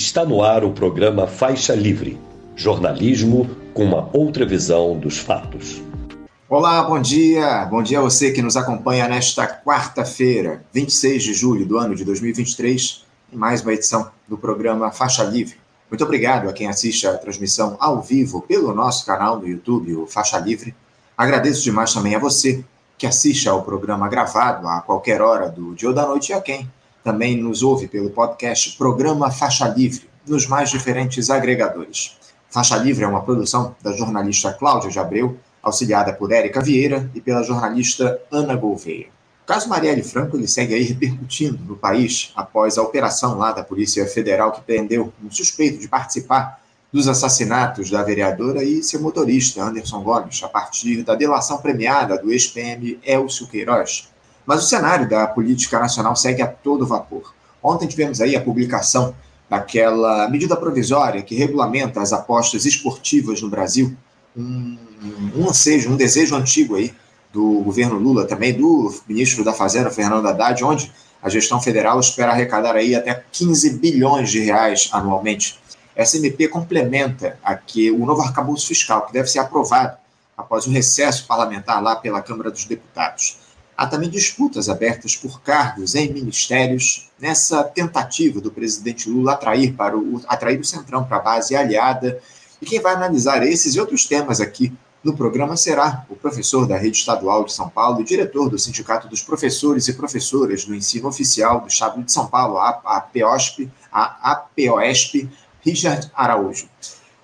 Está no ar o programa Faixa Livre jornalismo com uma outra visão dos fatos. Olá, bom dia. Bom dia a você que nos acompanha nesta quarta-feira, 26 de julho do ano de 2023, em mais uma edição do programa Faixa Livre. Muito obrigado a quem assiste a transmissão ao vivo pelo nosso canal no YouTube, o Faixa Livre. Agradeço demais também a você que assiste ao programa gravado a qualquer hora do dia ou da noite e a quem também nos ouve pelo podcast Programa Faixa Livre, nos mais diferentes agregadores. Faixa Livre é uma produção da jornalista Cláudia de Abreu, auxiliada por Érica Vieira e pela jornalista Ana Gouveia. O caso Marielle Franco ele segue aí repercutindo no país após a operação lá da Polícia Federal que prendeu um suspeito de participar dos assassinatos da vereadora e seu motorista, Anderson Gomes, a partir da delação premiada do ex-PM Elcio Queiroz. Mas o cenário da política nacional segue a todo vapor. Ontem tivemos aí a publicação daquela medida provisória que regulamenta as apostas esportivas no Brasil, um, um um desejo antigo aí do governo Lula, também do ministro da Fazenda, Fernando Haddad, onde a gestão federal espera arrecadar aí até 15 bilhões de reais anualmente. Essa MP complementa aqui o novo arcabouço fiscal, que deve ser aprovado após o recesso parlamentar lá pela Câmara dos Deputados. Há também disputas abertas por cargos em ministérios nessa tentativa do presidente Lula atrair, para o, atrair o Centrão para a base aliada. E quem vai analisar esses e outros temas aqui no programa será o professor da Rede Estadual de São Paulo e diretor do Sindicato dos Professores e Professoras do Ensino Oficial do Estado de São Paulo, a APOSP, a APOSP, Richard Araújo.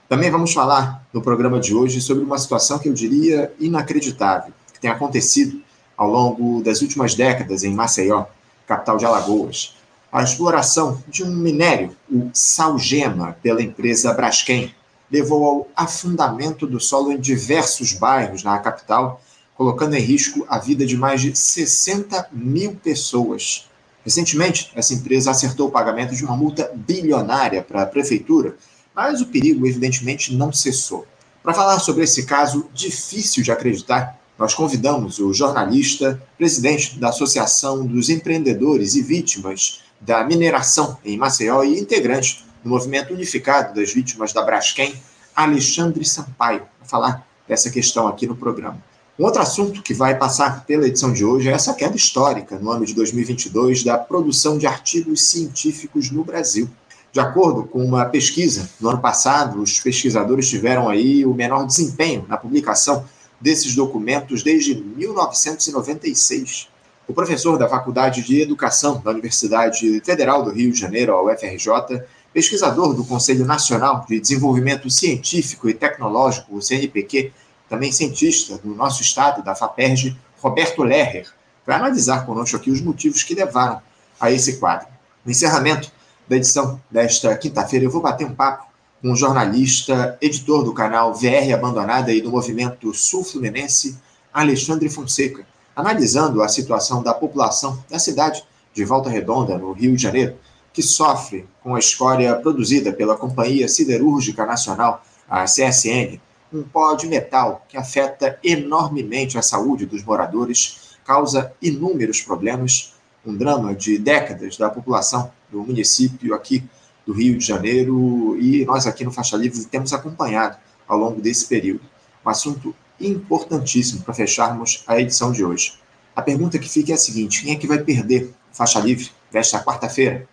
Também vamos falar no programa de hoje sobre uma situação que eu diria inacreditável, que tem acontecido ao longo das últimas décadas em Maceió, capital de Alagoas. A exploração de um minério, o salgema, pela empresa Braskem, levou ao afundamento do solo em diversos bairros na capital, colocando em risco a vida de mais de 60 mil pessoas. Recentemente, essa empresa acertou o pagamento de uma multa bilionária para a prefeitura, mas o perigo, evidentemente, não cessou. Para falar sobre esse caso difícil de acreditar, nós convidamos o jornalista, presidente da Associação dos Empreendedores e Vítimas da Mineração em Maceió e integrante do Movimento Unificado das Vítimas da Braskem, Alexandre Sampaio, para falar dessa questão aqui no programa. Um outro assunto que vai passar pela edição de hoje é essa queda histórica no ano de 2022 da produção de artigos científicos no Brasil. De acordo com uma pesquisa, no ano passado, os pesquisadores tiveram aí o menor desempenho na publicação desses documentos desde 1996. O professor da Faculdade de Educação da Universidade Federal do Rio de Janeiro, a UFRJ, pesquisador do Conselho Nacional de Desenvolvimento Científico e Tecnológico, o CNPq, também cientista do nosso estado, da FAPERJ, Roberto Lerrer, vai analisar conosco aqui os motivos que levaram a esse quadro. No encerramento da edição desta quinta-feira, eu vou bater um papo um jornalista, editor do canal VR Abandonada e do movimento Sul Fluminense, Alexandre Fonseca, analisando a situação da população da cidade de Volta Redonda, no Rio de Janeiro, que sofre com a escória produzida pela Companhia Siderúrgica Nacional, a CSN, um pó de metal que afeta enormemente a saúde dos moradores, causa inúmeros problemas, um drama de décadas da população do município aqui do Rio de Janeiro e nós aqui no Faixa Livre temos acompanhado ao longo desse período. Um assunto importantíssimo para fecharmos a edição de hoje. A pergunta que fica é a seguinte: quem é que vai perder Faixa Livre desta quarta-feira?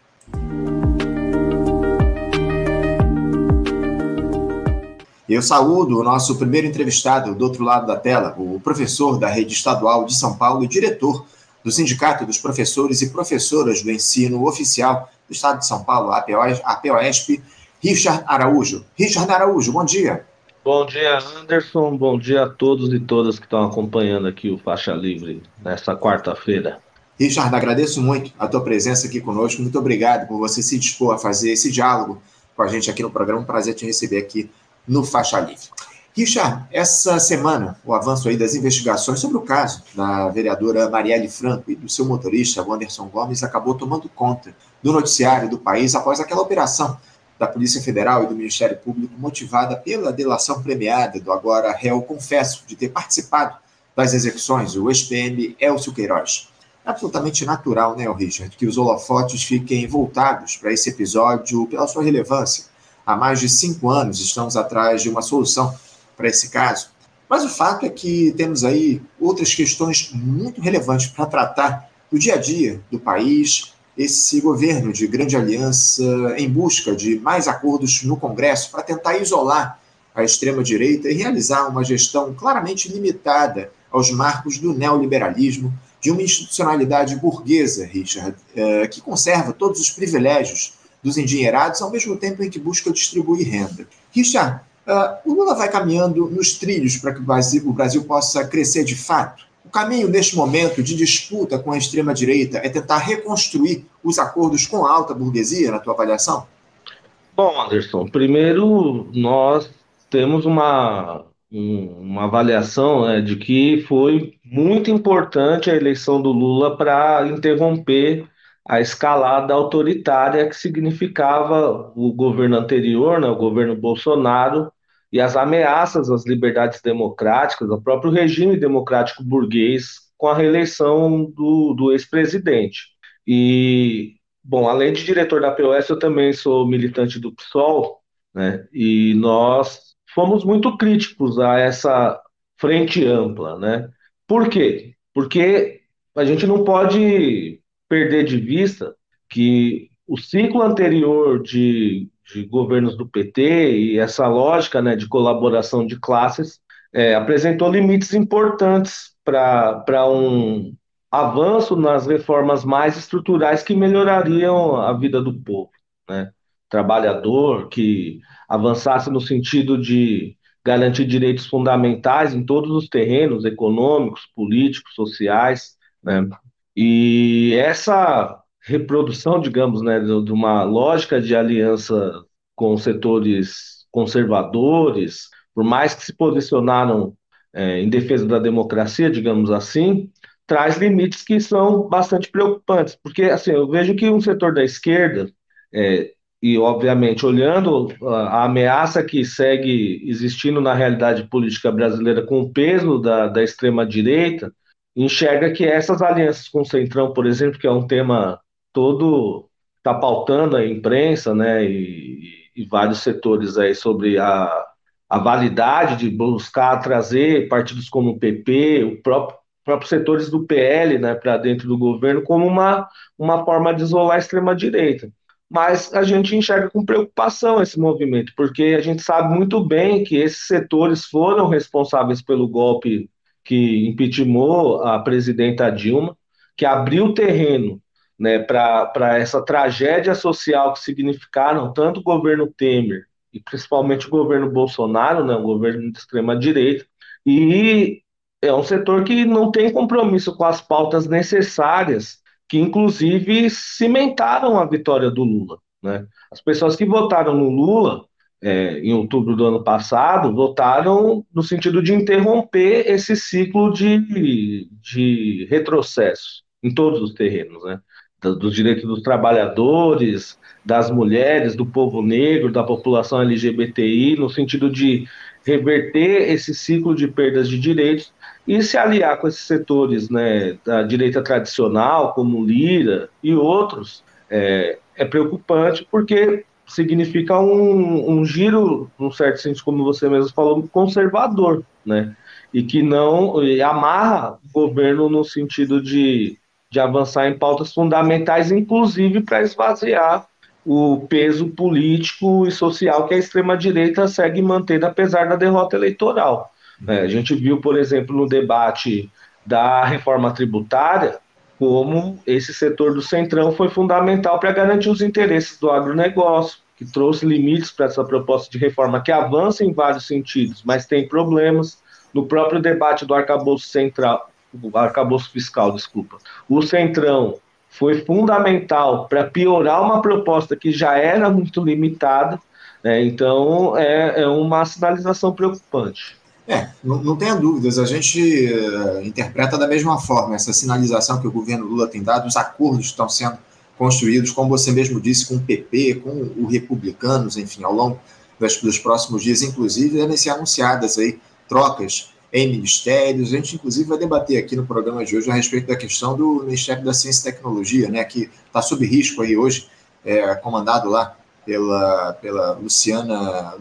Eu saúdo o nosso primeiro entrevistado do outro lado da tela, o professor da Rede Estadual de São Paulo e diretor do Sindicato dos Professores e Professoras do Ensino Oficial do Estado de São Paulo, a POSP, Richard Araújo. Richard Araújo, bom dia. Bom dia, Anderson. Bom dia a todos e todas que estão acompanhando aqui o Faixa Livre nesta quarta-feira. Richard, agradeço muito a tua presença aqui conosco. Muito obrigado por você se dispor a fazer esse diálogo com a gente aqui no programa. Um prazer te receber aqui no Faixa Livre. Richard, essa semana, o avanço aí das investigações sobre o caso da vereadora Marielle Franco e do seu motorista, Wanderson Gomes, acabou tomando conta do noticiário do país após aquela operação da Polícia Federal e do Ministério Público motivada pela delação premiada do agora réu confesso de ter participado das execuções, o ex-PM Elcio Queiroz. absolutamente natural, né, Richard, que os holofotes fiquem voltados para esse episódio pela sua relevância. Há mais de cinco anos estamos atrás de uma solução para esse caso. Mas o fato é que temos aí outras questões muito relevantes para tratar do dia a dia do país, esse governo de grande aliança em busca de mais acordos no Congresso para tentar isolar a extrema-direita e realizar uma gestão claramente limitada aos marcos do neoliberalismo, de uma institucionalidade burguesa, Richard, eh, que conserva todos os privilégios dos endinheirados ao mesmo tempo em que busca distribuir renda. Richard, eh, o Lula vai caminhando nos trilhos para que o Brasil, o Brasil possa crescer de fato? Caminho neste momento de disputa com a extrema-direita é tentar reconstruir os acordos com a alta burguesia, na tua avaliação? Bom, Anderson, primeiro nós temos uma, uma avaliação né, de que foi muito importante a eleição do Lula para interromper a escalada autoritária que significava o governo anterior, né, o governo Bolsonaro, e as ameaças às liberdades democráticas, ao próprio regime democrático burguês, com a reeleição do, do ex-presidente. E, bom, além de diretor da POS, eu também sou militante do PSOL, né, e nós fomos muito críticos a essa frente ampla, né? Por quê? Porque a gente não pode perder de vista que o ciclo anterior de, de governos do PT e essa lógica né, de colaboração de classes é, apresentou limites importantes para um avanço nas reformas mais estruturais que melhorariam a vida do povo, né? Trabalhador, que avançasse no sentido de garantir direitos fundamentais em todos os terrenos econômicos, políticos, sociais, né? E essa reprodução, digamos, né, de uma lógica de aliança com setores conservadores, por mais que se posicionaram é, em defesa da democracia, digamos assim, traz limites que são bastante preocupantes, porque assim eu vejo que um setor da esquerda é, e, obviamente, olhando a, ameaça que segue existindo na realidade política brasileira com o peso da, da extrema-direita, enxerga que essas alianças com o Centrão, por exemplo, que é um tema todo está pautando a imprensa, né, e, e, vários setores aí sobre a, a validade de buscar trazer partidos como o PP, o próprio próprios setores do PL, né, para dentro do governo como uma, uma forma de isolar a extrema direita mas a gente enxerga com preocupação esse movimento, porque a gente sabe muito bem que esses setores foram responsáveis pelo golpe que impeachmentou a presidenta Dilma, que abriu terreno né, para essa tragédia social que significaram tanto o governo Temer e principalmente o governo Bolsonaro, né, um governo de extrema direita, e é um setor que não tem compromisso com as pautas necessárias que inclusive cimentaram a vitória do Lula. Né? As pessoas que votaram no Lula é, em outubro do ano passado votaram no sentido de interromper esse ciclo de, de retrocesso em todos os terrenos, né? Dos direitos dos trabalhadores, das mulheres, do povo negro, da população LGBTI, no sentido de reverter esse ciclo de perdas de direitos e se aliar com esses setores né, da direita tradicional, como Lira e outros, é, é preocupante porque significa um, um, giro, num certo sentido, como você mesmo falou, conservador, né? E que não e amarra o governo no sentido de, de avançar em pautas fundamentais, inclusive para esvaziar o peso político e social que a extrema-direita segue mantendo, apesar da derrota eleitoral. É, a gente viu, por exemplo, no debate da reforma tributária, como esse setor do Centrão foi fundamental para garantir os interesses do agronegócio, que trouxe limites para essa proposta de reforma que avança em vários sentidos, mas tem problemas. No próprio debate do arcabouço central, o arcabouço fiscal, desculpa, o Centrão foi fundamental para piorar uma proposta que já era muito limitada, né? então é, é uma sinalização preocupante. É, não, não tenha dúvidas, a gente uh, interpreta da mesma forma essa sinalização que o governo Lula tem dado, os acordos estão sendo construídos, como você mesmo disse, com o PP, com os republicanos, enfim, ao longo das, dos próximos dias, inclusive, devem ser anunciadas aí trocas em ministérios. A gente, inclusive, vai debater aqui no programa de hoje a respeito da questão do Ministério da Ciência e Tecnologia, né, que está sob risco aí hoje, é, comandado lá pela, pela Luciana,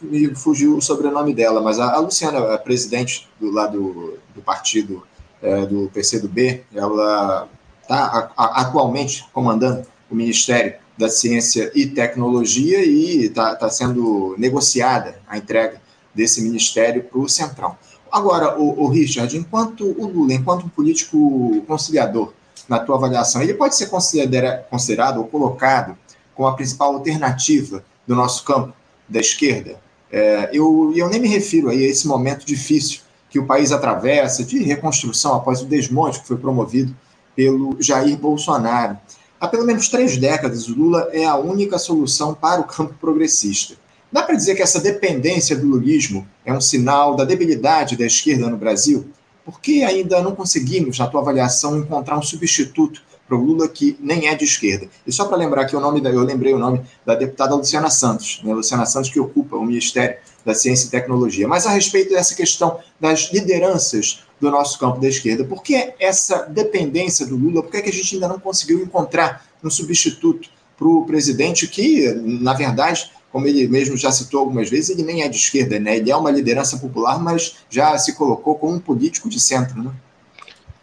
me fugiu o sobrenome dela, mas a, a Luciana, a presidente do lado do partido é, do PCdoB, ela está atualmente comandando o Ministério da Ciência e Tecnologia e está tá sendo negociada a entrega desse ministério para o Centrão. Agora, o, o, Richard, enquanto o Lula, enquanto um político conciliador, na tua avaliação, ele pode ser considera, considerado ou colocado como a principal alternativa do nosso campo da esquerda? É, eu, eu nem me refiro aí a esse momento difícil que o país atravessa de reconstrução após o desmonte que foi promovido pelo Jair Bolsonaro. Há pelo menos três décadas, o Lula é a única solução para o campo progressista. Dá para dizer que essa dependência do lulismo é um sinal da debilidade da esquerda no Brasil? Por que ainda não conseguimos, na tua avaliação, encontrar um substituto para o Lula que nem é de esquerda? E só para lembrar que o nome da, eu lembrei o nome da deputada Luciana Santos, né? Luciana Santos que ocupa o Ministério da Ciência e Tecnologia. Mas a respeito dessa questão das lideranças do nosso campo da esquerda. Por que essa dependência do Lula? Por que, é que a gente ainda não conseguiu encontrar um substituto para o presidente que, na verdade, como ele mesmo já citou algumas vezes, ele nem é de esquerda, né? Ele é uma liderança popular, mas já se colocou como um político de centro, né?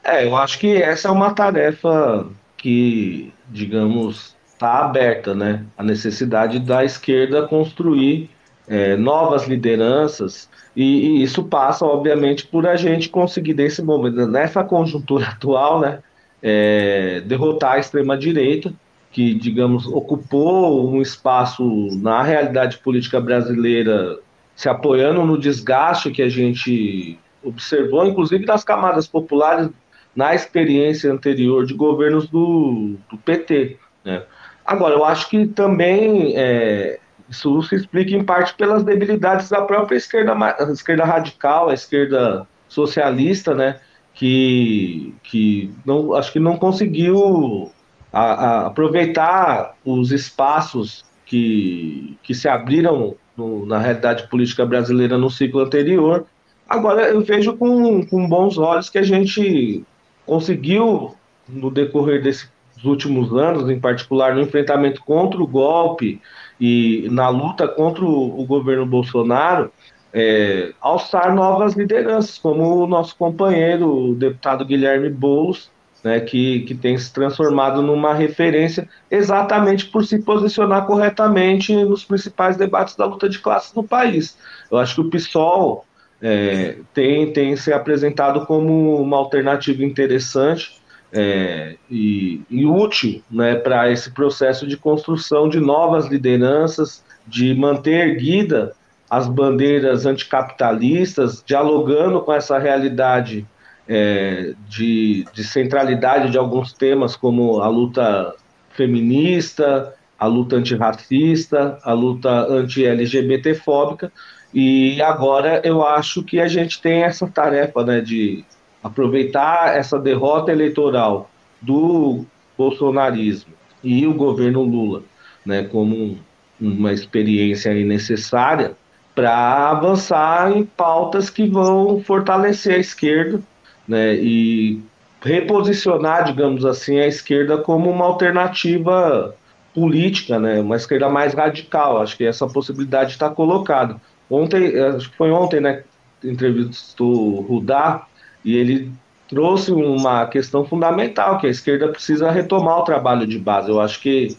É, eu acho que essa é uma tarefa que, digamos, está aberta, né? A necessidade da esquerda construir é, novas lideranças e, e, isso passa, obviamente, por a gente conseguir, nesse momento, nessa conjuntura atual, né, é, derrotar a extrema-direita, que, digamos, ocupou um espaço na realidade política brasileira, se apoiando no desgaste que a gente observou, inclusive das camadas populares, na experiência anterior de governos do, do PT. Né? Agora, eu acho que também é, isso se explica em parte pelas debilidades da própria esquerda, esquerda radical, a esquerda socialista, né? Que, que não, acho que não conseguiu a, a aproveitar os espaços que, que se abriram no, na realidade política brasileira no ciclo anterior. Agora eu vejo com, com bons olhos que a gente conseguiu, no decorrer desses últimos anos, em particular no enfrentamento contra o golpe, e na luta contra o, o governo Bolsonaro, é, alçar novas lideranças, como o nosso companheiro, o deputado Guilherme Boulos, né, que, que tem se transformado numa referência exatamente por se posicionar corretamente nos principais debates da luta de classes no país. Eu acho que o PSOL é, tem, tem se apresentado como uma alternativa interessante é, e, e, útil né, para esse processo de construção de novas lideranças, de manter erguida as bandeiras anticapitalistas, dialogando com essa realidade é, de, de centralidade de alguns temas, como a luta feminista, a luta antirracista, a luta anti-LGBT-fóbica, e agora eu acho que a gente tem essa tarefa né, de aproveitar essa derrota eleitoral do bolsonarismo e o governo Lula, né, como uma experiência necessária para avançar em pautas que vão fortalecer a esquerda, né, e reposicionar, digamos assim, a esquerda como uma alternativa política, né, uma esquerda mais radical. Acho que essa possibilidade está colocada. Ontem, acho que foi ontem, né, entrevistou o Rudá, e ele trouxe uma questão fundamental, que a esquerda precisa retomar o trabalho de base. Eu acho que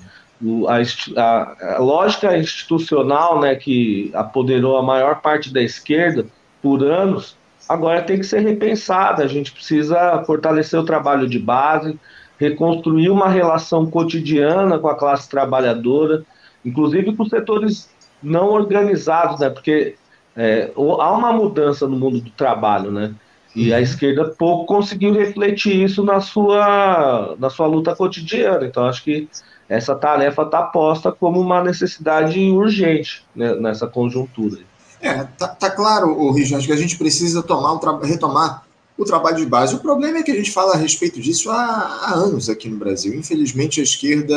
a, a, a lógica institucional né, que apoderou a maior parte da esquerda por anos, agora tem que ser repensada. A gente precisa fortalecer o trabalho de base, reconstruir uma relação cotidiana com a classe trabalhadora, inclusive com os setores não organizados, né? Porque é, há uma mudança no mundo do trabalho, né? E a esquerda pouco conseguiu refletir isso na sua, na sua luta cotidiana. Então, acho que essa tarefa está posta como uma necessidade urgente né, nessa conjuntura. É, tá, tá claro, o Richard, que a gente precisa tomar retomar o trabalho de base. O problema é que a gente fala a respeito disso há, há anos aqui no Brasil. Infelizmente, a esquerda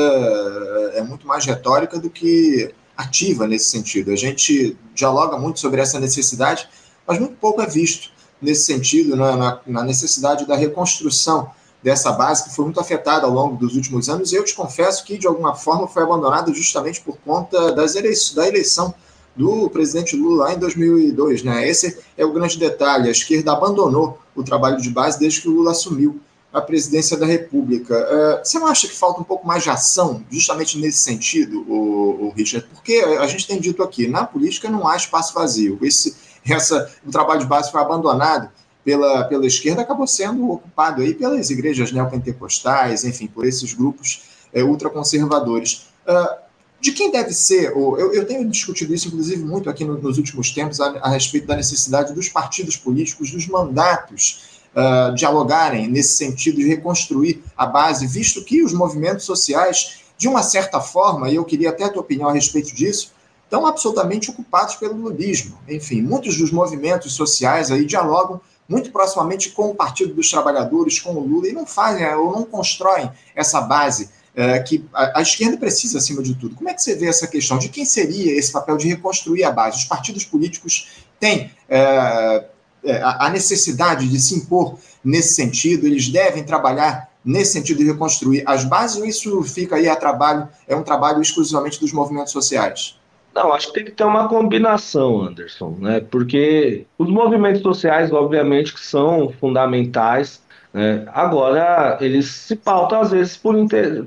é muito mais retórica do que ativa nesse sentido. A gente dialoga muito sobre essa necessidade, mas muito pouco é visto nesse sentido, na, na necessidade da reconstrução dessa base que foi muito afetada ao longo dos últimos anos. E eu te confesso que, de alguma forma, foi abandonada justamente por conta das eleições, da eleição do presidente Lula em 2002. Né? Esse é o grande detalhe. A esquerda abandonou o trabalho de base desde que o Lula assumiu a presidência da República. Uh, você não acha que falta um pouco mais de ação, justamente nesse sentido, o, o Richard? Porque a gente tem dito aqui, na política não há espaço vazio. Esse, essa, o trabalho de base foi abandonado pela, pela esquerda, acabou sendo ocupado aí pelas igrejas neopentecostais, enfim, por esses grupos é, ultraconservadores. Uh, de quem deve ser, eu, eu tenho discutido isso, inclusive, muito aqui no, nos últimos tempos, a, a, respeito da necessidade dos partidos políticos, dos mandatos, uh, dialogarem nesse sentido de reconstruir a base, visto que os movimentos sociais, de uma certa forma, e eu queria até a tua opinião a respeito disso, estão absolutamente ocupados pelo lulismo. Enfim, muitos dos movimentos sociais aí dialogam muito proximamente com o Partido dos Trabalhadores, com o Lula, e não fazem ou não constroem essa base é, que a, a, esquerda precisa, acima de tudo. Como é que você vê essa questão? De quem seria esse papel de reconstruir a base? Os partidos políticos têm é, é, a necessidade de se impor nesse sentido, eles devem trabalhar nesse sentido de reconstruir as bases, ou isso fica aí a trabalho, é um trabalho exclusivamente dos movimentos sociais? Não, acho que tem que ter uma combinação, Anderson, né? Porque os movimentos sociais, obviamente, que são fundamentais né? Agora, eles se pautam, às vezes, por,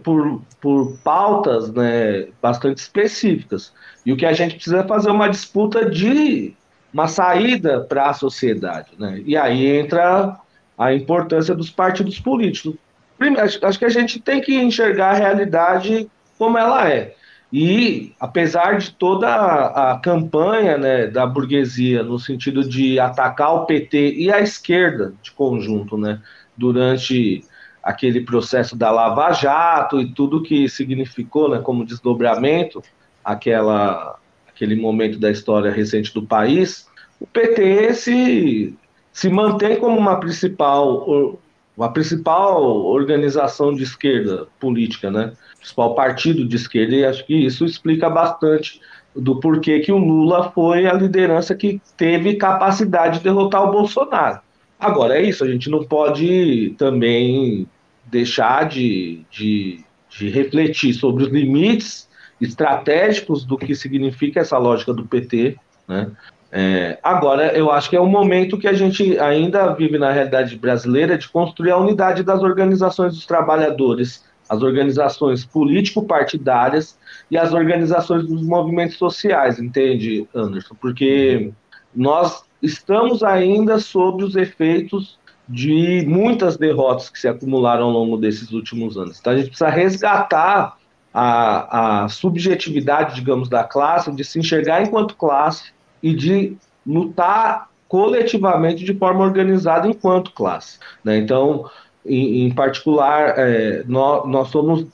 por, por pautas né, bastante específicas. E o que a gente precisa é fazer uma disputa de uma saída para a sociedade. Né? E aí entra a importância dos partidos políticos. Primeiro, acho que a gente tem que enxergar a realidade como ela é. E, apesar de toda a, campanha né, da burguesia no sentido de atacar o PT e a esquerda de conjunto, né, durante aquele processo da Lava Jato e tudo que significou, né, como desdobramento, aquela, aquele momento da história recente do país, o PT se, se mantém como uma principal, uma principal organização de esquerda política, né? principal partido de esquerda, e acho que isso explica bastante do porquê que o Lula foi a liderança que teve capacidade de derrotar o Bolsonaro. Agora, é isso, a gente não pode também deixar de, de, de refletir sobre os limites estratégicos do que significa essa lógica do PT, né? É, agora, eu acho que é um momento que a gente ainda vive na realidade brasileira de construir a unidade das organizações dos trabalhadores, as organizações político-partidárias e as organizações dos movimentos sociais, entende, Anderson? Porque nós estamos ainda sob os efeitos de muitas derrotas que se acumularam ao longo desses últimos anos. Então a gente precisa resgatar a, a subjetividade, digamos, da classe, de se enxergar enquanto classe e de lutar coletivamente de forma organizada enquanto classe. Né? Então, em, em particular, é, nós, nós, somos,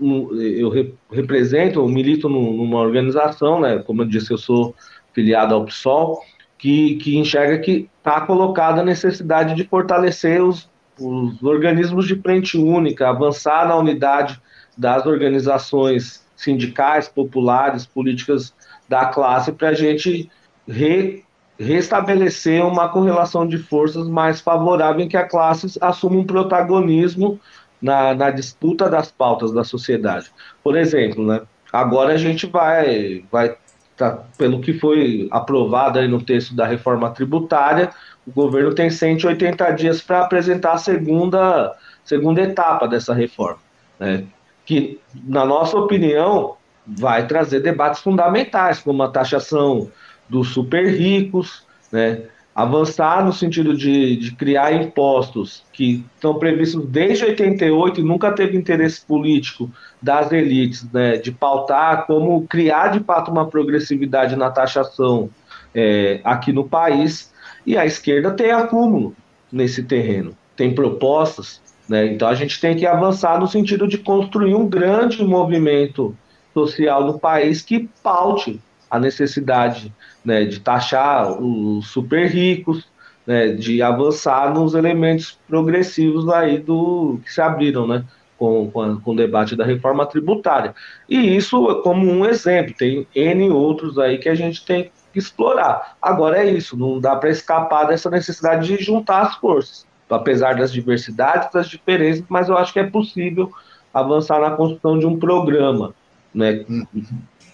eu re, represento, eu milito numa organização, né? como eu disse, eu sou filiado ao PSOL, que, que enxerga que está colocada a necessidade de fortalecer os, os organismos de frente única, avançar na unidade das organizações sindicais, populares, políticas da classe, para a gente re, restabelecer uma correlação de forças mais favorável em que a classe assuma um protagonismo na, na disputa das pautas da sociedade. Por exemplo, né, agora a gente vai, vai tá, pelo que foi aprovado aí no texto da reforma tributária, o governo tem 180 dias para apresentar a segunda, segunda etapa dessa reforma, né? que, na nossa opinião, vai trazer debates fundamentais, como a taxação dos super ricos, né? avançar no sentido de, de criar impostos que estão previstos desde 88 e nunca teve interesse político das elites, né, de pautar como criar de fato uma progressividade na taxação é, aqui no país, e a esquerda tem acúmulo nesse terreno, tem propostas, né, então a gente tem que avançar no sentido de construir um grande movimento social no país que paute a necessidade né, de taxar os super ricos, né, de avançar nos elementos progressivos aí do que se abriram, né, com, com, com, o debate da reforma tributária. E isso é como um exemplo, tem N outros aí que a gente tem que explorar. Agora é isso, não dá para escapar dessa necessidade de juntar as forças, apesar das diversidades, das diferenças, mas eu acho que é possível avançar na construção de um programa né,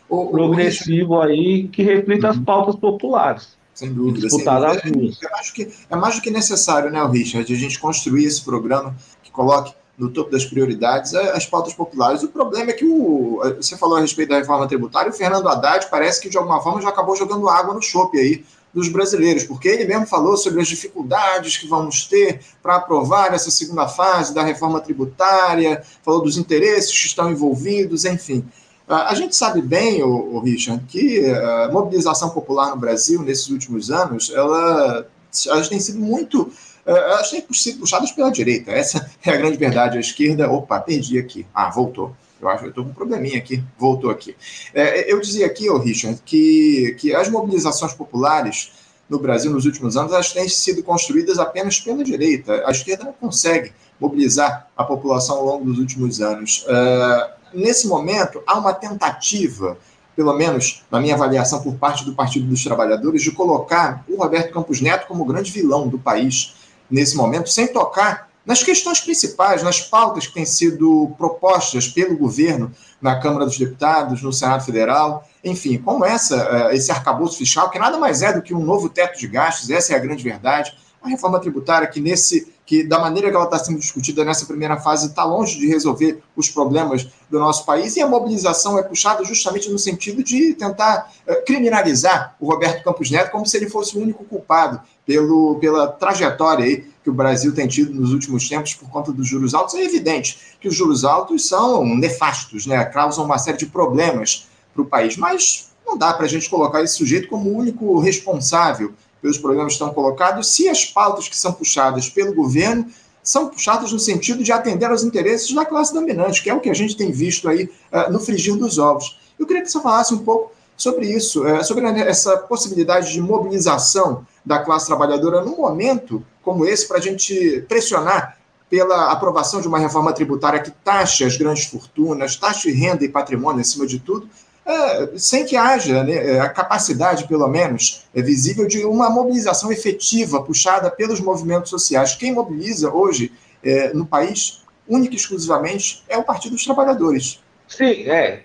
o, progressivo o... aí que reflita as uhum. pautas populares. Sem dúvida. Sem dúvida. Eu acho que é mais do que necessário, né, Richard, a gente construir esse programa que coloque no topo das prioridades as pautas populares. O problema é que o, você falou a respeito da reforma tributária, o Fernando Haddad parece que de alguma forma já acabou jogando água no chope aí dos brasileiros, porque ele mesmo falou sobre as dificuldades que vamos ter para aprovar essa segunda fase da reforma tributária, falou dos interesses que estão envolvidos, enfim. A gente sabe bem, o, Richard, que a mobilização popular no Brasil nesses últimos anos, ela, elas tem sido muito elas têm sido puxadas pela direita. Essa é a grande verdade. A esquerda, opa, perdi aqui. Ah, voltou. Eu acho que eu estou com um probleminha aqui. Voltou aqui. É, eu dizia aqui, oh, Richard, que, que as mobilizações populares no Brasil nos últimos anos elas têm sido construídas apenas pela direita. A esquerda não consegue mobilizar a população ao longo dos últimos anos. Uh, nesse momento, há uma tentativa pelo menos na minha avaliação por parte do Partido dos Trabalhadores, de colocar o Roberto Campos Neto como grande vilão do país nesse momento, sem tocar nas questões principais, nas pautas que têm sido propostas pelo governo na Câmara dos Deputados, no Senado Federal, enfim, como essa, eh, esse arcabouço fiscal, que nada mais é do que um novo teto de gastos, essa é a grande verdade, a reforma tributária que nesse que da maneira que ela está sendo discutida nessa primeira fase está longe de resolver os problemas do nosso país e a mobilização é puxada justamente no sentido de tentar uh, criminalizar o Roberto Campos Neto como se ele fosse o único culpado pelo, pela trajetória aí que o Brasil tem tido nos últimos tempos por conta dos juros altos. É evidente que os juros altos são nefastos, né? causam uma série de problemas para o país, mas não dá para a gente colocar esse sujeito como o único responsável pelos problemas que estão colocados, se as pautas que são puxadas pelo governo são puxadas no sentido de atender aos interesses da classe dominante, que é o que a gente tem visto aí uh, no frigir dos ovos. Eu queria que você falasse um pouco sobre isso, uh, sobre essa possibilidade de mobilização da classe trabalhadora num momento como esse, para a gente pressionar pela aprovação de uma reforma tributária que taxe as grandes fortunas, taxe renda e patrimônio acima de tudo, sem que haja né, é, a capacidade, pelo menos, é visível de uma mobilização efetiva puxada pelos movimentos sociais. Quem mobiliza hoje é, no país, única e exclusivamente, é o Partido dos Trabalhadores. Sim, é.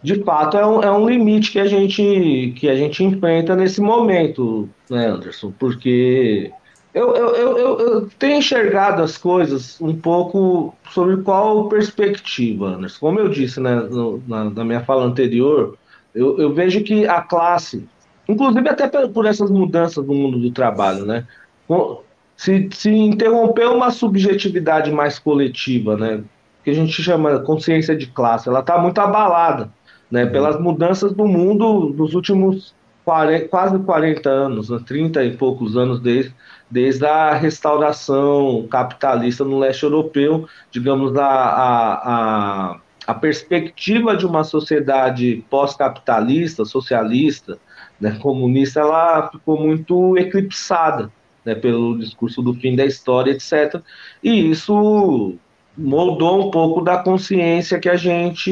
De fato, é um, é um limite que a, gente, que a gente enfrenta nesse momento, né, Anderson? Porque eu, eu, eu, eu, tenho enxergado as coisas um pouco sobre qual perspectiva, Anderson. Como eu disse né, no, na, na, minha fala anterior, eu, eu, vejo que a classe, inclusive até por essas mudanças no mundo do trabalho, né, se, se interrompeu uma subjetividade mais coletiva, né, que a gente chama consciência de classe, ela está muito abalada né, pelas mudanças do mundo nos últimos 40, quase 40 anos, né, 30 e poucos anos desde desde a restauração capitalista no leste europeu, digamos, a, a, a, a perspectiva de uma sociedade pós-capitalista, socialista, né, comunista, ela ficou muito eclipsada né, pelo discurso do fim da história, etc. E isso moldou um pouco da consciência que a gente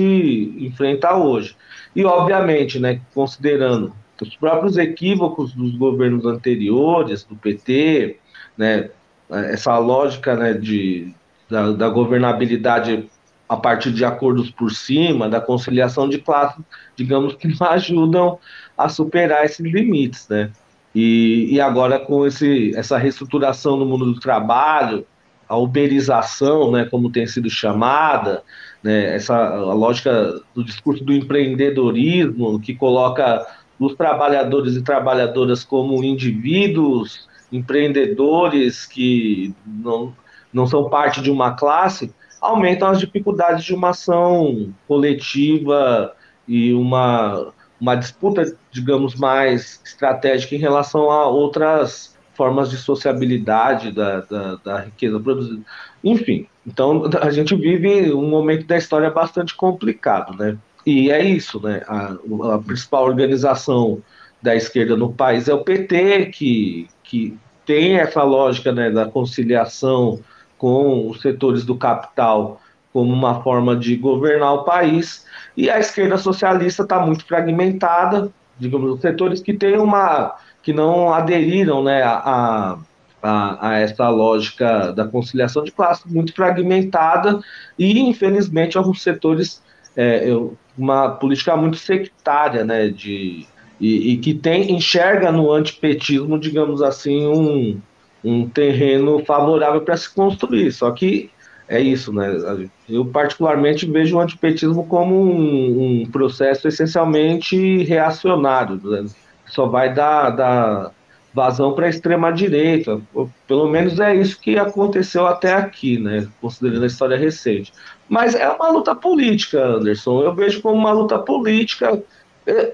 enfrenta hoje. E, obviamente, né, considerando os próprios equívocos dos governos anteriores, do PT, né, essa lógica né, de, da, da governabilidade a partir de acordos por cima, da conciliação de classes, digamos que não ajudam a superar esses limites, né? E, e agora com esse, essa reestruturação no mundo do trabalho, a uberização, né, como tem sido chamada, né, essa a lógica do discurso do empreendedorismo que coloca os trabalhadores e trabalhadoras como indivíduos empreendedores que não, não são parte de uma classe, aumentam as dificuldades de uma ação coletiva e uma, uma disputa, digamos, mais estratégica em relação a outras formas de sociabilidade da, da, da riqueza produzida. Enfim, então a gente vive um momento da história bastante complicado, né? E é isso, né? A, a, principal organização da esquerda no país é o PT, que, que tem essa lógica né, da conciliação com os setores do capital como uma forma de governar o país, e a esquerda socialista está muito fragmentada, digamos, os setores que têm uma que não aderiram né, a, a, a, essa lógica da conciliação de classe muito fragmentada e, infelizmente, alguns setores, é, uma política muito sectária, né, de, e, e, que tem enxerga no antipetismo, digamos assim, um, um terreno favorável para se construir. Só que é isso, né? Eu particularmente vejo o antipetismo como um, um processo essencialmente reacionário, né? só vai dar, dar vazão para a extrema direita. Pelo menos é isso que aconteceu até aqui, né? Considerando a história recente. Mas é uma luta política, Anderson. Eu vejo como uma luta política.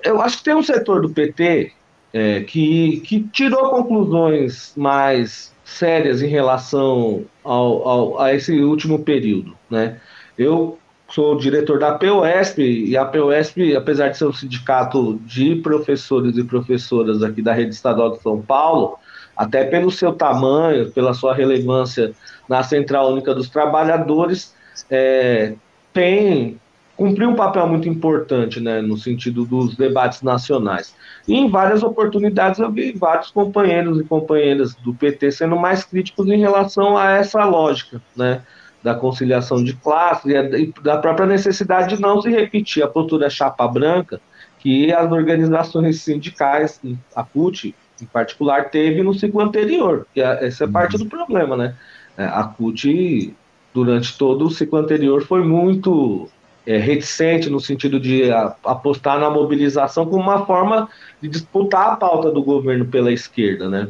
Eu acho que tem um setor do PT é, que, que tirou conclusões mais sérias em relação ao, ao, a esse último período. Né? Eu sou diretor da POSP e a POSP, apesar de ser um sindicato de professores e professoras aqui da rede estadual de São Paulo, até pelo seu tamanho, pela sua relevância na Central Única dos Trabalhadores, é, tem cumpriu um papel muito importante né, no sentido dos debates nacionais. E em várias oportunidades eu vi vários companheiros e companheiras do PT sendo mais críticos em relação a essa lógica, né? Da conciliação de classe e da própria necessidade de não se repetir a postura chapa branca que as organizações sindicais, a CUT em particular, teve no ciclo anterior. Que é, essa é parte do problema, né? É, a CUT, durante todo o ciclo anterior, foi muito é, reticente no sentido de a, apostar na mobilização como uma forma de disputar a pauta do governo pela esquerda, né?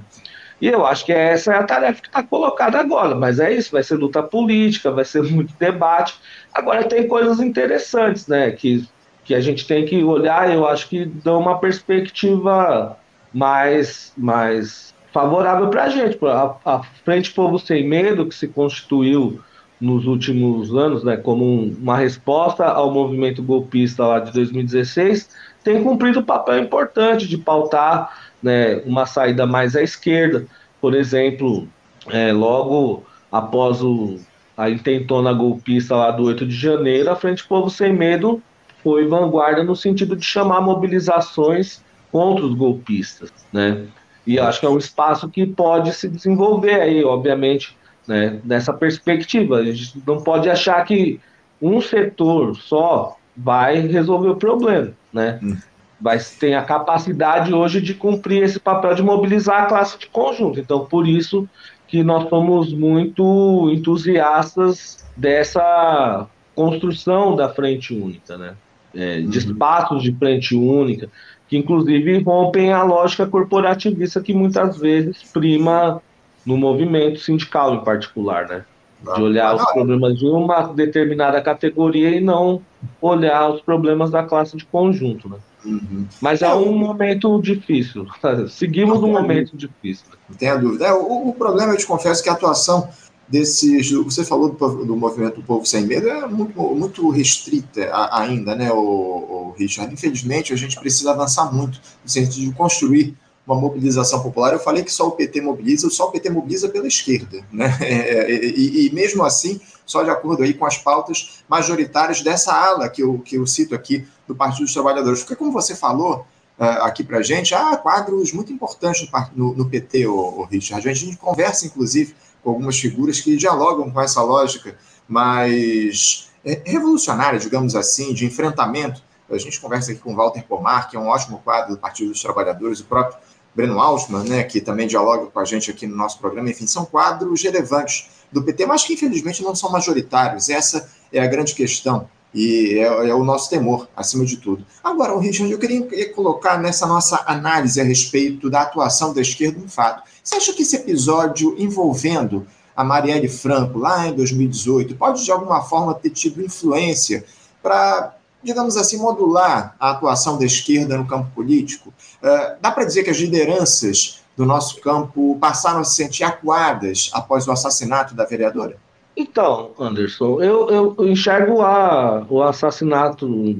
E eu acho que essa é a tarefa que está colocada agora, mas é isso, vai ser luta política, vai ser muito debate. Agora tem coisas interessantes, né, que, que a gente tem que olhar, eu acho que dão uma perspectiva mais, mais favorável para a gente. A, a Frente Povo Sem Medo, que se constituiu nos últimos anos, né, como um, uma resposta ao movimento golpista lá de 2016, tem cumprido um papel importante de pautar né, uma saída mais à esquerda. Por exemplo, é, logo após o, a intentona golpista lá do 8 de janeiro, a Frente Povo Sem Medo foi vanguarda no sentido de chamar mobilizações contra os golpistas, né? E acho que é um espaço que pode se desenvolver aí, obviamente, né, nessa perspectiva. A gente não pode achar que um setor só vai resolver o problema, né? Hum. Mas tem a capacidade hoje de cumprir esse papel de mobilizar a classe de conjunto. Então, por isso que nós somos muito entusiastas dessa construção da frente única, né? É, de uhum. espaços de frente única, que inclusive rompem a lógica corporativista que muitas vezes prima no movimento sindical em particular, né? De olhar os problemas de uma determinada categoria e não olhar os problemas da classe de conjunto, né? Uhum. Mas é, é um momento difícil. Seguimos um momento difícil. Não tenha dúvida. É, o, o, problema, eu te confesso, que a atuação desses. Você falou do, do movimento do Povo Sem Medo é muito, muito restrita ainda, né, o, o Richard? Infelizmente, a gente precisa avançar muito no sentido de construir uma mobilização popular. Eu falei que só o PT mobiliza, só o PT mobiliza pela esquerda, né? É, é, e, e, mesmo assim, só de acordo aí com as pautas majoritárias dessa ala que eu, que eu cito aqui do Partido dos Trabalhadores. Porque, como você falou uh, aqui para gente, há quadros muito importantes no, no PT, o, o Richard. A gente conversa, inclusive, com algumas figuras que dialogam com essa lógica mais revolucionária, digamos assim, de enfrentamento. A gente conversa aqui com o Walter Pomar, que é um ótimo quadro do Partido dos Trabalhadores, o próprio Breno Altman, né, que também dialoga com a gente aqui no nosso programa, enfim, são quadros relevantes do PT, mas que infelizmente não são majoritários. Essa é a grande questão e é, é o nosso temor, acima de tudo. Agora, o Richard, eu queria colocar nessa nossa análise a respeito da atuação da esquerda um fato. Você acha que esse episódio envolvendo a Marielle Franco, lá em 2018, pode de alguma forma ter tido influência para digamos assim, modular a atuação da esquerda no campo político? Uh, dá para dizer que as lideranças do nosso campo passaram a se sentir acuadas após o assassinato da vereadora? Então, Anderson, eu, eu enxergo a, o assassinato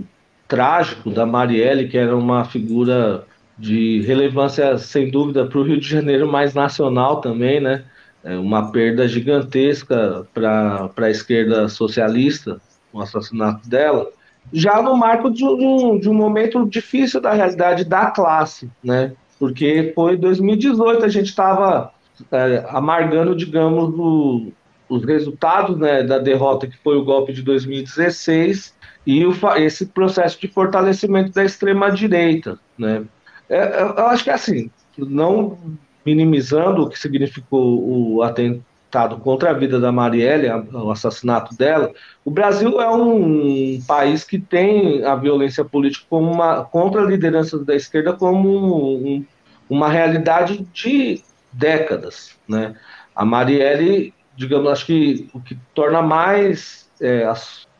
trágico da Marielle, que era uma figura de relevância, sem dúvida, para o Rio de Janeiro, mais nacional também, né? é uma perda gigantesca para a esquerda socialista, o assassinato dela, já no marco de um, de um momento difícil da realidade da classe, né? Porque foi 2018, a gente estava é, amargando, digamos, o, os resultados né, da derrota que foi o golpe de 2016 e o, esse processo de fortalecimento da extrema-direita, né? É, eu acho que assim, não minimizando o que significou o atentado contra a vida da Marielle, o assassinato dela, o Brasil é um país que tem a violência política como uma, contra lideranças da esquerda como um, uma realidade de décadas, né? A Marielle, digamos, acho que o que torna mais é,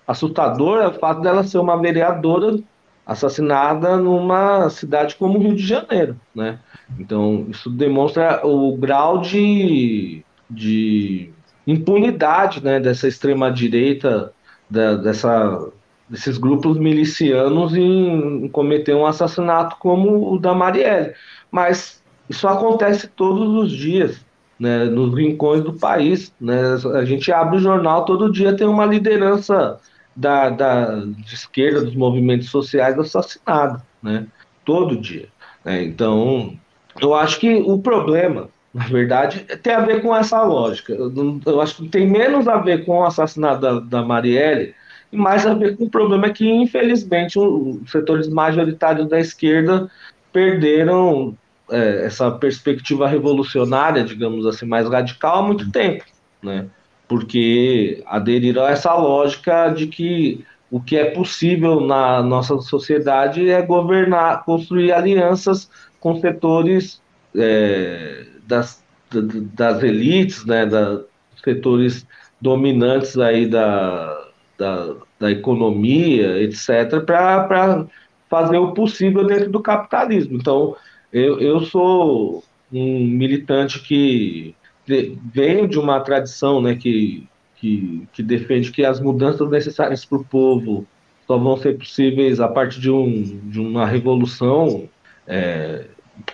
assustador é o fato dela ser uma vereadora assassinada numa cidade como o Rio de Janeiro, né? Então, isso demonstra o grau de, de impunidade né, dessa extrema-direita, dessa, desses grupos milicianos em, em, cometer um assassinato como o da Marielle. Mas isso acontece todos os dias, né, nos rincões do país. Né? A gente abre o jornal, todo dia tem uma liderança da, da, de esquerda, dos movimentos sociais assassinada, né? todo dia. Né? Então, eu acho que o problema, na verdade, tem a ver com essa lógica. Eu, eu acho que tem menos a ver com o assassinato da, da Marielle e mais a ver com o problema que, infelizmente, os setores majoritários da esquerda perderam é, essa perspectiva revolucionária, digamos assim, mais radical há muito tempo, né? Porque aderiram a essa lógica de que o que é possível na nossa sociedade é governar, construir alianças com setores é, das, das elites, né, da, setores dominantes aí da, da, da economia, etc., para fazer o possível dentro do capitalismo. Então, eu, eu sou um militante que vem de uma tradição né, que, que, que defende que as mudanças necessárias para o povo só vão ser possíveis a partir de, um, de uma revolução é,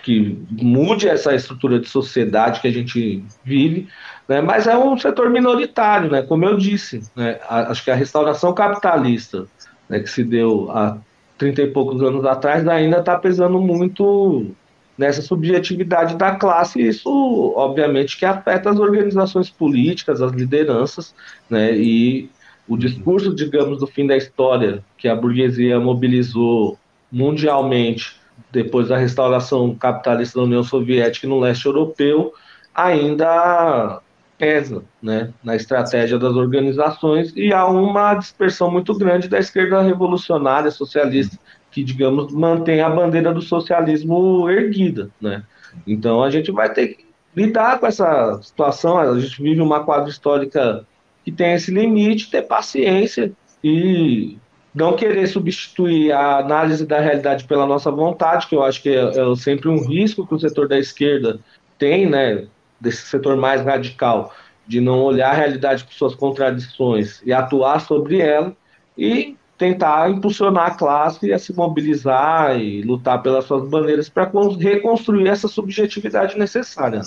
que mude essa estrutura de sociedade que a gente vive, né? mas é um setor minoritário, né? como eu disse. Né? Acho que a restauração capitalista né, que se deu há 30 e poucos anos atrás ainda está pesando muito nessa subjetividade da classe, e isso, obviamente, que afeta as organizações políticas, as lideranças, né? e o discurso, digamos, do fim da história que a burguesia mobilizou mundialmente depois da restauração capitalista da União Soviética no leste europeu, ainda pesa né, na estratégia das organizações e há uma dispersão muito grande da esquerda revolucionária socialista que, digamos, mantém a bandeira do socialismo erguida. Né? Então a gente vai ter que lidar com essa situação, a gente vive uma quadra histórica que tem esse limite, ter paciência e não querer substituir a análise da realidade pela nossa vontade, que eu acho que é, é sempre um risco que o setor da esquerda tem, né, desse setor mais radical, de não olhar a realidade com suas contradições e atuar sobre ela, e tentar impulsionar a classe a se mobilizar e lutar pelas suas bandeiras para reconstruir essa subjetividade necessária.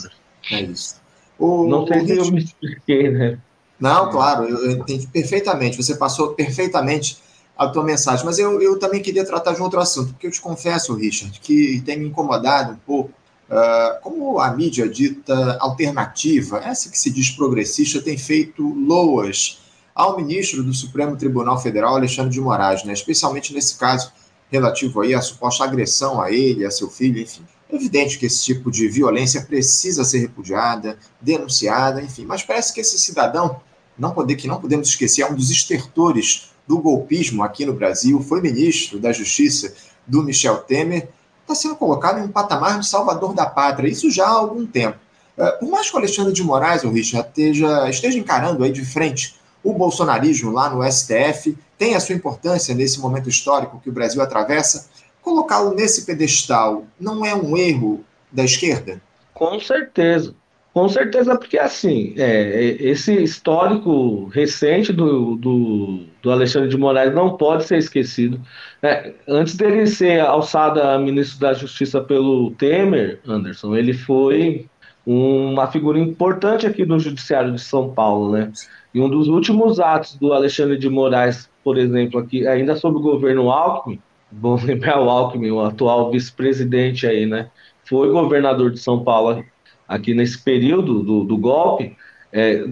É isso. O, não sei se eu me expliquei, né? Não, claro, eu entendi perfeitamente. Você passou perfeitamente a tua mensagem. Mas eu, eu também queria tratar de outro assunto, porque eu te confesso, Richard, que tem me incomodado um pouco uh, como a mídia dita alternativa, essa que se diz progressista, tem feito loas ao ministro do Supremo Tribunal Federal, Alexandre de Moraes, né? especialmente nesse caso relativo aí à suposta agressão a ele, a seu filho, enfim. É evidente que esse tipo de violência precisa ser repudiada, denunciada, enfim, mas parece que esse cidadão, não poder, que não podemos esquecer, é um dos estertores do golpismo aqui no Brasil, foi ministro da Justiça do Michel Temer, está sendo colocado em um patamar de salvador da pátria, isso já há algum tempo. É, por mais que o Alexandre de Moraes, o Richard, esteja, esteja encarando aí de frente o bolsonarismo lá no STF, tem a sua importância nesse momento histórico que o Brasil atravessa, colocá-lo nesse pedestal não é um erro da esquerda? Com certeza. Com certeza, porque assim, é, esse histórico recente do, do, do, Alexandre de Moraes não pode ser esquecido. É, antes dele ser alçado a ministro da Justiça pelo Temer, Anderson, ele foi uma figura importante aqui no Judiciário de São Paulo, né? E um dos últimos atos do Alexandre de Moraes, por exemplo, aqui, ainda sob o governo Alckmin, bom lembrar o Alckmin, o atual vice-presidente aí, né? Foi governador de São Paulo aqui nesse período do, do golpe, é,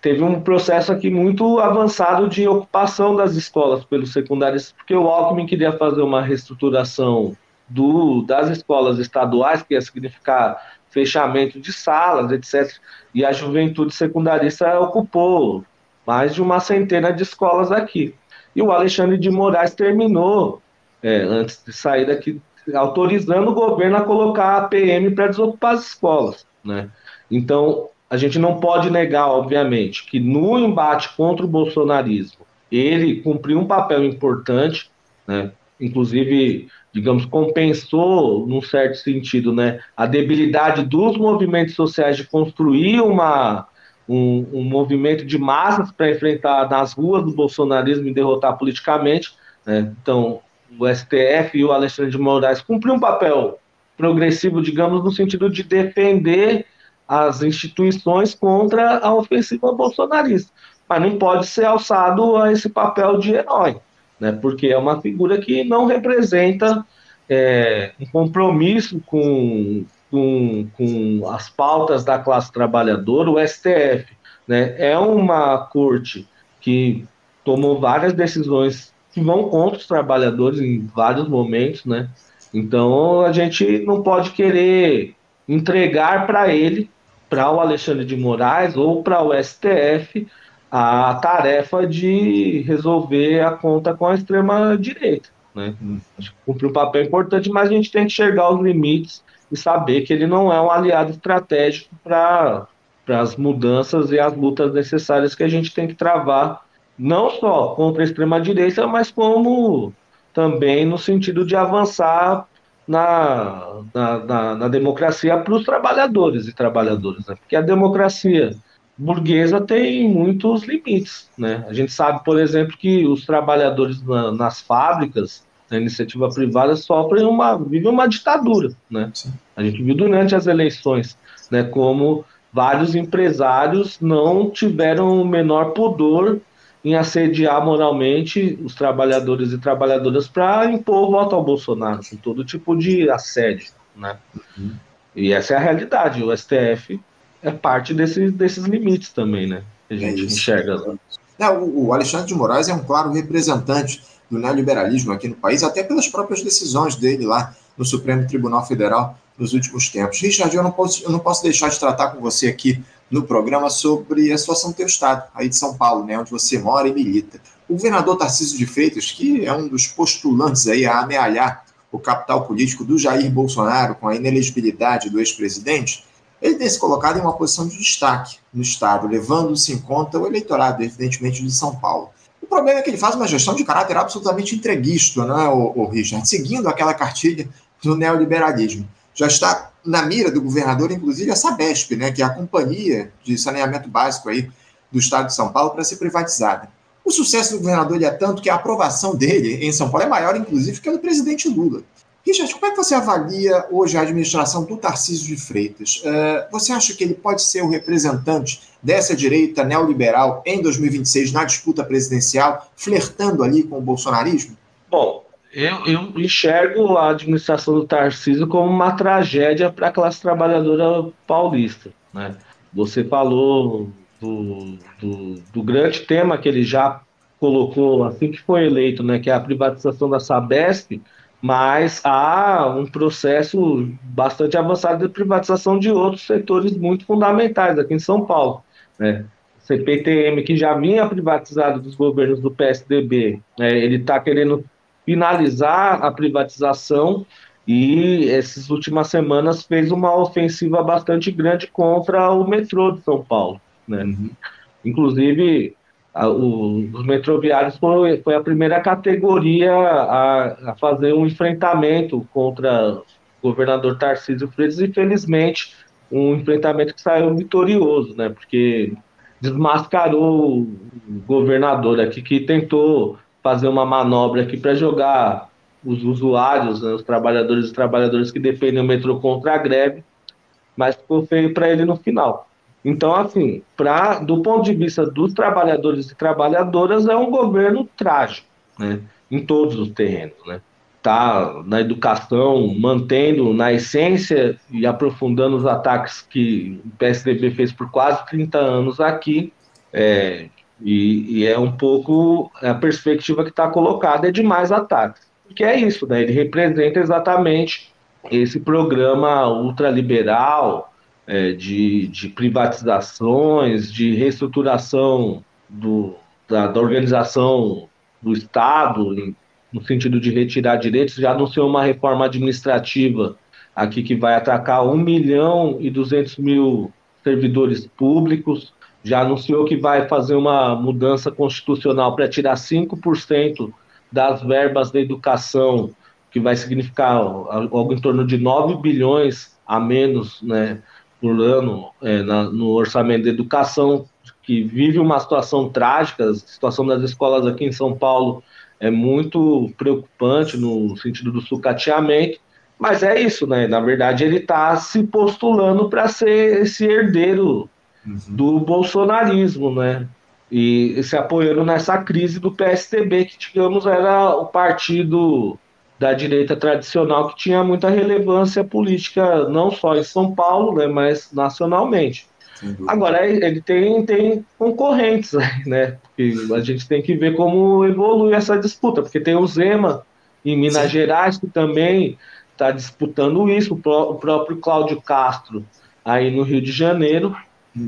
teve um processo aqui muito avançado de ocupação das escolas pelos secundários, porque o Alckmin queria fazer uma reestruturação do, das escolas estaduais, que ia significar fechamento de salas, etc. E a juventude secundarista ocupou mais de uma centena de escolas aqui. E o Alexandre de Moraes terminou, é, antes de sair daqui, autorizando o governo a colocar a PM para desocupar as escolas. Né? Então, a gente não pode negar, obviamente, que no embate contra o bolsonarismo, ele cumpriu um papel importante, né? inclusive, digamos, compensou, num certo sentido, né, a debilidade dos movimentos sociais de construir uma, um, um movimento de massas para enfrentar nas ruas do bolsonarismo e derrotar politicamente. Né? Então, o STF e o Alexandre de Moraes cumpriram um papel progressivo, digamos, no sentido de defender as instituições contra a ofensiva bolsonarista. Mas não pode ser alçado a esse papel de herói, né? porque é uma figura que não representa é, um compromisso com, com, com as pautas da classe trabalhadora, o STF. Né? É uma corte que tomou várias decisões que vão contra os trabalhadores em vários momentos, né? Então a gente não pode querer entregar para ele para o Alexandre de Moraes ou para o STF a tarefa de resolver a conta com a extrema-direita. Né? Acho que cumpre um papel importante, mas a gente tem que enxergar os limites e saber que ele não é um aliado estratégico para as mudanças e as lutas necessárias que a gente tem que travar, não só contra a extrema-direita, mas como também no sentido de avançar na, na, na, na democracia para os trabalhadores e trabalhadoras, né? porque a democracia burguesa tem muitos limites. Né? A gente sabe, por exemplo, que os trabalhadores na, nas fábricas, na iniciativa privada, sofrem uma, vivem uma ditadura. Né? A gente viu durante as eleições né, como vários empresários não tiveram o menor pudor em assediar moralmente os trabalhadores e trabalhadoras para impor o voto ao Bolsonaro, com todo tipo de assédio. Né? Uhum. E essa é a realidade. O STF é parte desse, desses limites também, né? Que a gente é enxerga lá. É, o Alexandre de Moraes é um claro representante do neoliberalismo aqui no país, até pelas próprias decisões dele lá no Supremo Tribunal Federal nos últimos tempos. Richard, eu não posso, eu não posso deixar de tratar com você aqui no programa sobre a situação do teu estado, aí de São Paulo, né, onde você mora e milita. O governador Tarcísio de Freitas, que é um dos postulantes aí a amealhar o capital político do Jair Bolsonaro com a inelegibilidade do ex-presidente, ele tem se colocado em uma posição de destaque no Estado, levando-se em conta o eleitorado, evidentemente, de São Paulo. O problema é que ele faz uma gestão de caráter absolutamente entreguista, não é, o, o Richard? Seguindo aquela cartilha do neoliberalismo. Já está na mira do governador, inclusive, a Sabesp, né, que é a companhia de saneamento básico aí do estado de São Paulo, para ser privatizada. O sucesso do governador é tanto que a aprovação dele em São Paulo é maior, inclusive, que a do presidente Lula. Richard, como é que você avalia hoje a administração do Tarcísio de Freitas? Uh, você acha que ele pode ser o representante dessa direita neoliberal em 2026 na disputa presidencial, flertando ali com o bolsonarismo? Bom, eu, eu enxergo a administração do Tarcísio como uma tragédia para a classe trabalhadora paulista. Né? Você falou do, do, do, grande tema que ele já colocou assim que foi eleito, né, que é a privatização da Sabesp, mas há um processo bastante avançado de privatização de outros setores muito fundamentais aqui em São Paulo. Né? CPTM, que já vinha privatizado dos governos do PSDB, né, ele está querendo finalizar a privatização e essas últimas semanas fez uma ofensiva bastante grande contra o metrô de São Paulo. Né? Uhum. Inclusive, a, o, os metroviários foi, foi a primeira categoria a, a, fazer um enfrentamento contra o governador Tarcísio Freitas e, felizmente, um enfrentamento que saiu vitorioso, né? porque desmascarou o governador aqui que tentou fazer uma manobra aqui para jogar os usuários, né, os trabalhadores e trabalhadoras que defendem o metrô contra a greve. mas ficou feio para ele no final. Então, assim, pra, do ponto de vista dos trabalhadores e trabalhadoras, é um governo trágico, né? Em todos os terrenos, né? Tá na educação, mantendo na essência e aprofundando os ataques que o PSDB fez por quase 30 anos aqui, é, e, e, é um pouco a perspectiva que está colocada é de mais ataques. Porque é isso, né? Ele representa exatamente esse programa ultraliberal é, de, de privatizações, de reestruturação do, da, da organização do Estado, em, no sentido de retirar direitos, já anunciou uma reforma administrativa aqui que vai atacar 1 milhão e 200 mil servidores públicos, já anunciou que vai fazer uma mudança constitucional para tirar 5% das verbas da educação, que vai significar algo em torno de 9 bilhões a menos né, por ano é, na, no orçamento da educação, que vive uma situação trágica, a situação das escolas aqui em São Paulo é muito preocupante no sentido do sucateamento, mas é isso, né? Na verdade, ele está se postulando para ser esse herdeiro uhum. do bolsonarismo, né? E se apoiando nessa crise do PSDB, que, digamos, era o partido da direita tradicional que tinha muita relevância política, não só em São Paulo, né, mas nacionalmente. Agora, ele tem, tem concorrentes, né? E a gente tem que ver como evolui essa disputa, porque tem o Zema em Minas Sim. Gerais, que também está disputando isso, o próprio Cláudio Castro aí no Rio de Janeiro.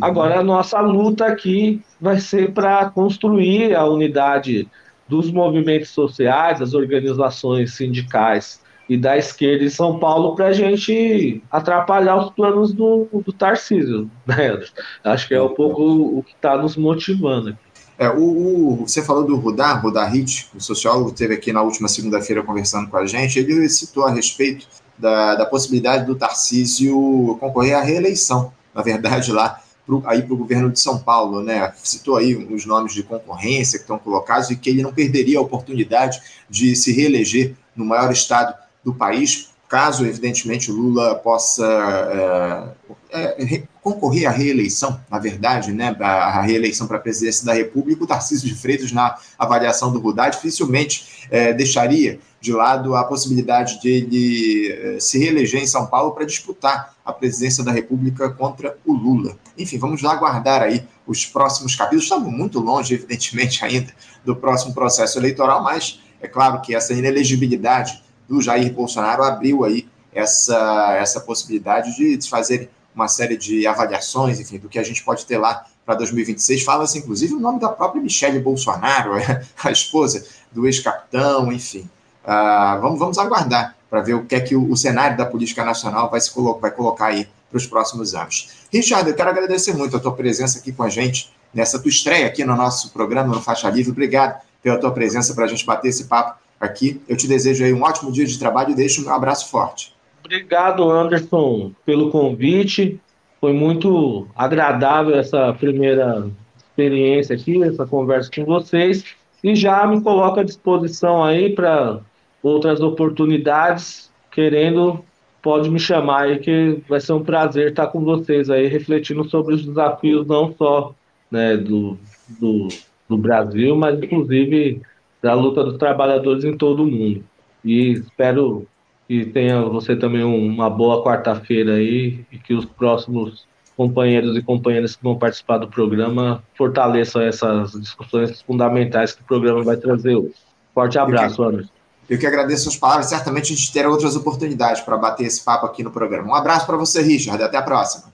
Agora, a nossa luta aqui vai ser para construir a unidade dos movimentos sociais, das organizações sindicais e da esquerda em São Paulo para a gente atrapalhar os planos do, do Tarcísio. Né? Acho que é um pouco o que está nos motivando aqui. É, o, o, você falou do Rudá, Rudá Hit, o sociólogo, esteve aqui na última segunda-feira conversando com a gente. Ele citou a respeito da, da possibilidade do Tarcísio concorrer à reeleição, na verdade, lá pro, aí para o governo de São Paulo, né? Citou aí os nomes de concorrência que estão colocados e que ele não perderia a oportunidade de se reeleger no maior estado do país, caso, evidentemente, Lula possa é, é, concorrer à reeleição, na verdade, né, a reeleição para a presidência da República, o Tarcísio de Freitas, na avaliação do Rudá, dificilmente é, deixaria de lado a possibilidade de ele é, se reeleger em São Paulo para disputar a presidência da República contra o Lula. Enfim, vamos lá aguardar aí os próximos capítulos. Estamos muito longe, evidentemente, ainda do próximo processo eleitoral, mas é claro que essa inelegibilidade do Jair Bolsonaro abriu aí essa, essa possibilidade de fazer uma série de avaliações, enfim, do que a gente pode ter lá para 2026. Fala-se, inclusive, o nome da própria Michelle Bolsonaro, a esposa do ex-capitão, enfim. Uh, vamos, vamos aguardar para ver o que é que o, o, cenário da política nacional vai, se colo vai colocar aí para os próximos anos. Richard, eu quero agradecer muito a tua presença aqui com a gente, nessa tua estreia aqui no nosso programa, no Faixa Livre. Obrigado pela tua presença para a gente bater esse papo aqui. Eu te desejo aí um ótimo dia de trabalho e deixo um abraço forte. Obrigado, Anderson, pelo convite. Foi muito agradável essa primeira experiência aqui, essa conversa com vocês. E já me coloco à disposição aí para outras oportunidades. Querendo, pode me chamar aí, que vai ser um prazer estar com vocês aí, refletindo sobre os desafios não só né, do, do, do Brasil, mas inclusive da luta dos trabalhadores em todo o mundo. E espero que tenha você também uma boa quarta-feira aí e que os próximos companheiros e companheiras que vão participar do programa fortaleçam essas discussões fundamentais que o programa vai trazer hoje. Forte abraço, Anderson. Eu que agradeço as palavras. Certamente a gente terá outras oportunidades para bater esse papo aqui no programa. Um abraço para você, Richard. Até a próxima.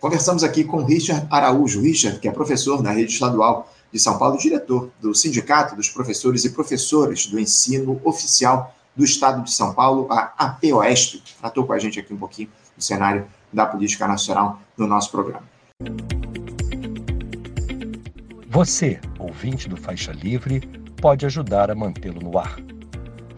Conversamos aqui com Richard Araújo. Richard, que é professor na rede estadual de São Paulo, diretor do Sindicato dos Professores e Professoras do Ensino Oficial do Estado de São Paulo, a APOESP, tratou com a gente aqui um pouquinho do cenário da política nacional no nosso programa. Você, ouvinte do Faixa Livre, pode ajudar a mantê-lo no ar.